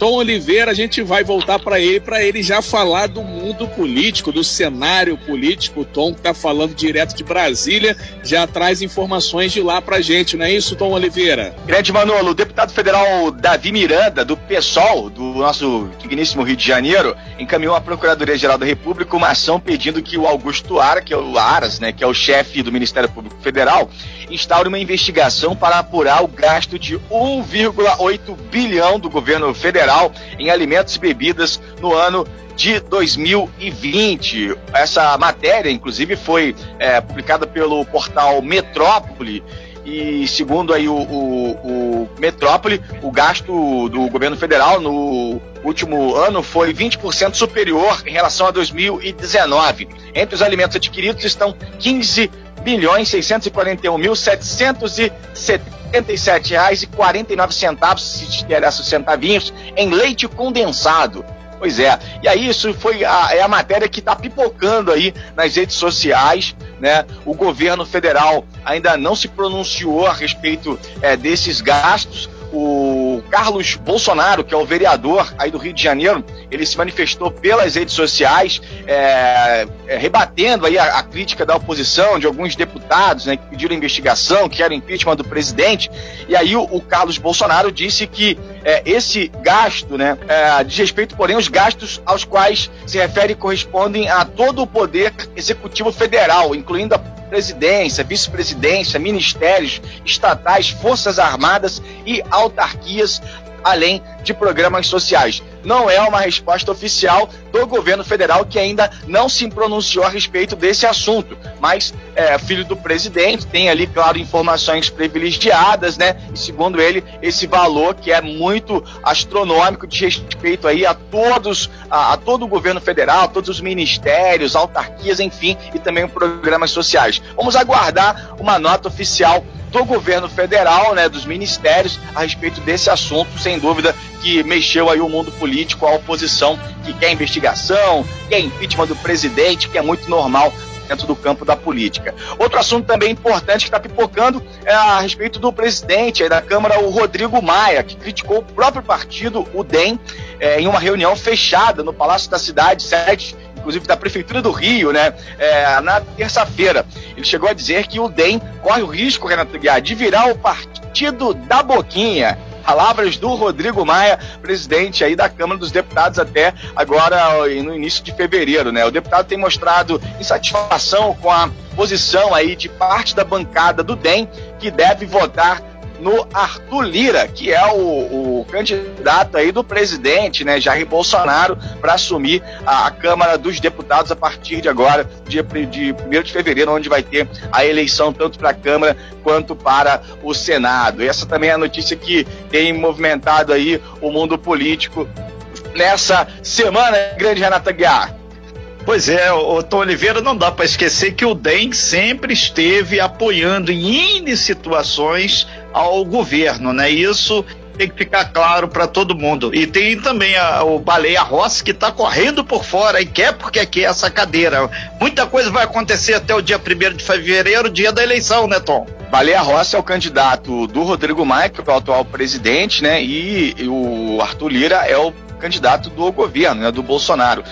Tom Oliveira, a gente vai voltar para ele, para ele já falar do mundo político, do cenário político. O Tom que está falando direto de Brasília, já traz informações de lá para gente, não é isso, Tom Oliveira? Grande Manolo, o deputado federal Davi Miranda, do PSOL, do nosso digníssimo Rio de Janeiro, encaminhou à Procuradoria-Geral da República uma ação pedindo que o Augusto Ara, que é o Aras, né, que é o chefe do Ministério Público Federal, instaure uma investigação para apurar o gasto de 1,8 bilhão do governo federal em alimentos e bebidas no ano de 2020. Essa matéria, inclusive, foi é, publicada pelo portal Metrópole e segundo aí o, o, o, Metrópole, o gasto do governo federal no último ano foi 20% superior em relação a 2019. Entre os alimentos adquiridos estão 15 bilhões 641 mil 777 reais e 49 centavos, se interessa os centavinhos, em leite condensado. Pois é. E aí isso foi a, é a matéria que está pipocando aí nas redes sociais, né? O governo federal ainda não se pronunciou a respeito é, desses gastos o Carlos Bolsonaro, que é o vereador aí do Rio de Janeiro, ele se manifestou pelas redes sociais, é, é, rebatendo aí a, a, crítica da oposição, de alguns deputados né, que pediram investigação, que era impeachment do presidente. E aí o, o Carlos Bolsonaro disse que é, esse gasto, né, é, diz respeito, porém, os gastos aos quais se refere correspondem a todo o poder executivo federal, incluindo a presidência, vice-presidência, ministérios estatais, forças armadas e autarquias, além de programas sociais. Não é uma resposta oficial do governo federal que ainda não se pronunciou a respeito desse assunto, mas é, filho do presidente tem ali, claro, informações privilegiadas, né? E segundo ele, esse valor que é muito astronômico de respeito aí a todos, a, a todo o governo federal, todos os ministérios, autarquias, enfim, e também programas sociais. Vamos aguardar uma nota oficial do governo federal, né, dos ministérios, a respeito desse assunto, sem dúvida que mexeu aí o mundo político, a oposição que quer investigação, quer impeachment do presidente, que é muito normal dentro do campo da política. Outro assunto também importante que está pipocando é a respeito do presidente da Câmara, o Rodrigo Maia, que criticou o próprio partido, o DEM, é, em uma reunião fechada no Palácio da Cidade, sede inclusive da Prefeitura do Rio, né, é, na terça-feira. Ele chegou a dizer que o DEM corre o risco, Renato Guiar, de virar o partido da Boquinha. Palavras do Rodrigo Maia, presidente aí da Câmara dos Deputados até agora no início de fevereiro, né? O deputado tem mostrado insatisfação com a posição aí de parte da bancada do DEM que deve votar no Arthur Lira, que é o, o candidato aí do presidente, né, Jair Bolsonaro, para assumir a, a, Câmara dos Deputados a partir de agora, dia de 1 de fevereiro, onde vai ter a eleição tanto para a Câmara quanto para o Senado. Essa também é a notícia que tem movimentado aí o mundo político nessa semana, grande Renata Guiar. Pois é, o Tom Oliveira, não dá para esquecer que o DEM sempre esteve apoiando em N situações ao governo, né? Isso tem que ficar claro para todo mundo. E tem também a, o Baleia Rossi que está correndo por fora e quer porque quer essa cadeira. Muita coisa vai acontecer até o dia 1 de fevereiro, dia da eleição, né, Tom? Baleia Rossi é o candidato do Rodrigo Maia, que é o atual presidente, né? E, e o Arthur Lira é o candidato do governo, né? Do Bolsonaro.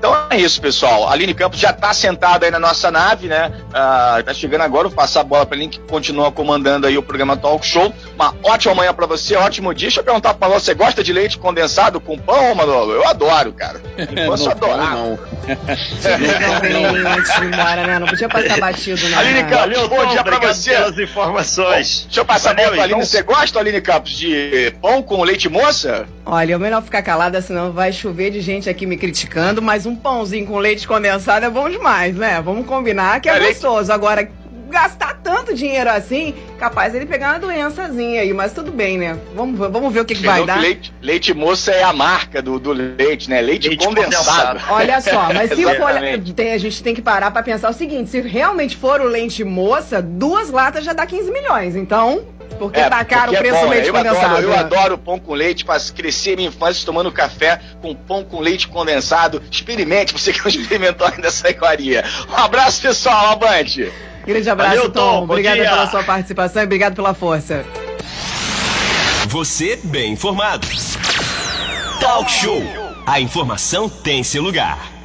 Então é isso, pessoal. A Aline Campos já está sentada aí na nossa nave, né? Uh, tá chegando agora, vou passar a bola para a Aline que continua comandando aí o programa Talk Show. Uma ótima manhã para você, ótimo dia. Deixa eu perguntar para você, gosta de leite condensado com pão, Manolo? Eu adoro, cara. Posso adorar. Não. embora, né? Não podia passar batido, né? Aline Campos, bom dia para você. pelas informações. deixa eu passar a bola Aline. Você gosta, Aline Campos, de pão com leite moça? Olha, é melhor ficar calada, senão vai chover de gente aqui me criticando, mas um pãozinho com leite condensado é bom demais, né? Vamos combinar que é, é gostoso. Agora, gastar tanto dinheiro assim, capaz ele pegar uma doençazinha aí, mas tudo bem, né? Vamos, vamos ver o que, que vai dar. Leite, leite moça é a marca do, do leite, né? Leite, leite condensado. condensado. Olha só, mas se for, tem, a gente tem que parar para pensar o seguinte: se realmente for o leite moça, duas latas já dá 15 milhões. Então, porque é, tá caro o preço é bom, do leite eu condensado. Adoro, eu adoro pão com leite, para crescer minha infância tomando café com pão com leite condensado. Experimente, você que não experimentou ainda essa iguaria. Um abraço, pessoal, Abante. Grande abraço, Valeu, Tom. Tom. Obrigada pela sua participação e obrigado pela força. Você bem informado. Talk Show. A informação tem seu lugar.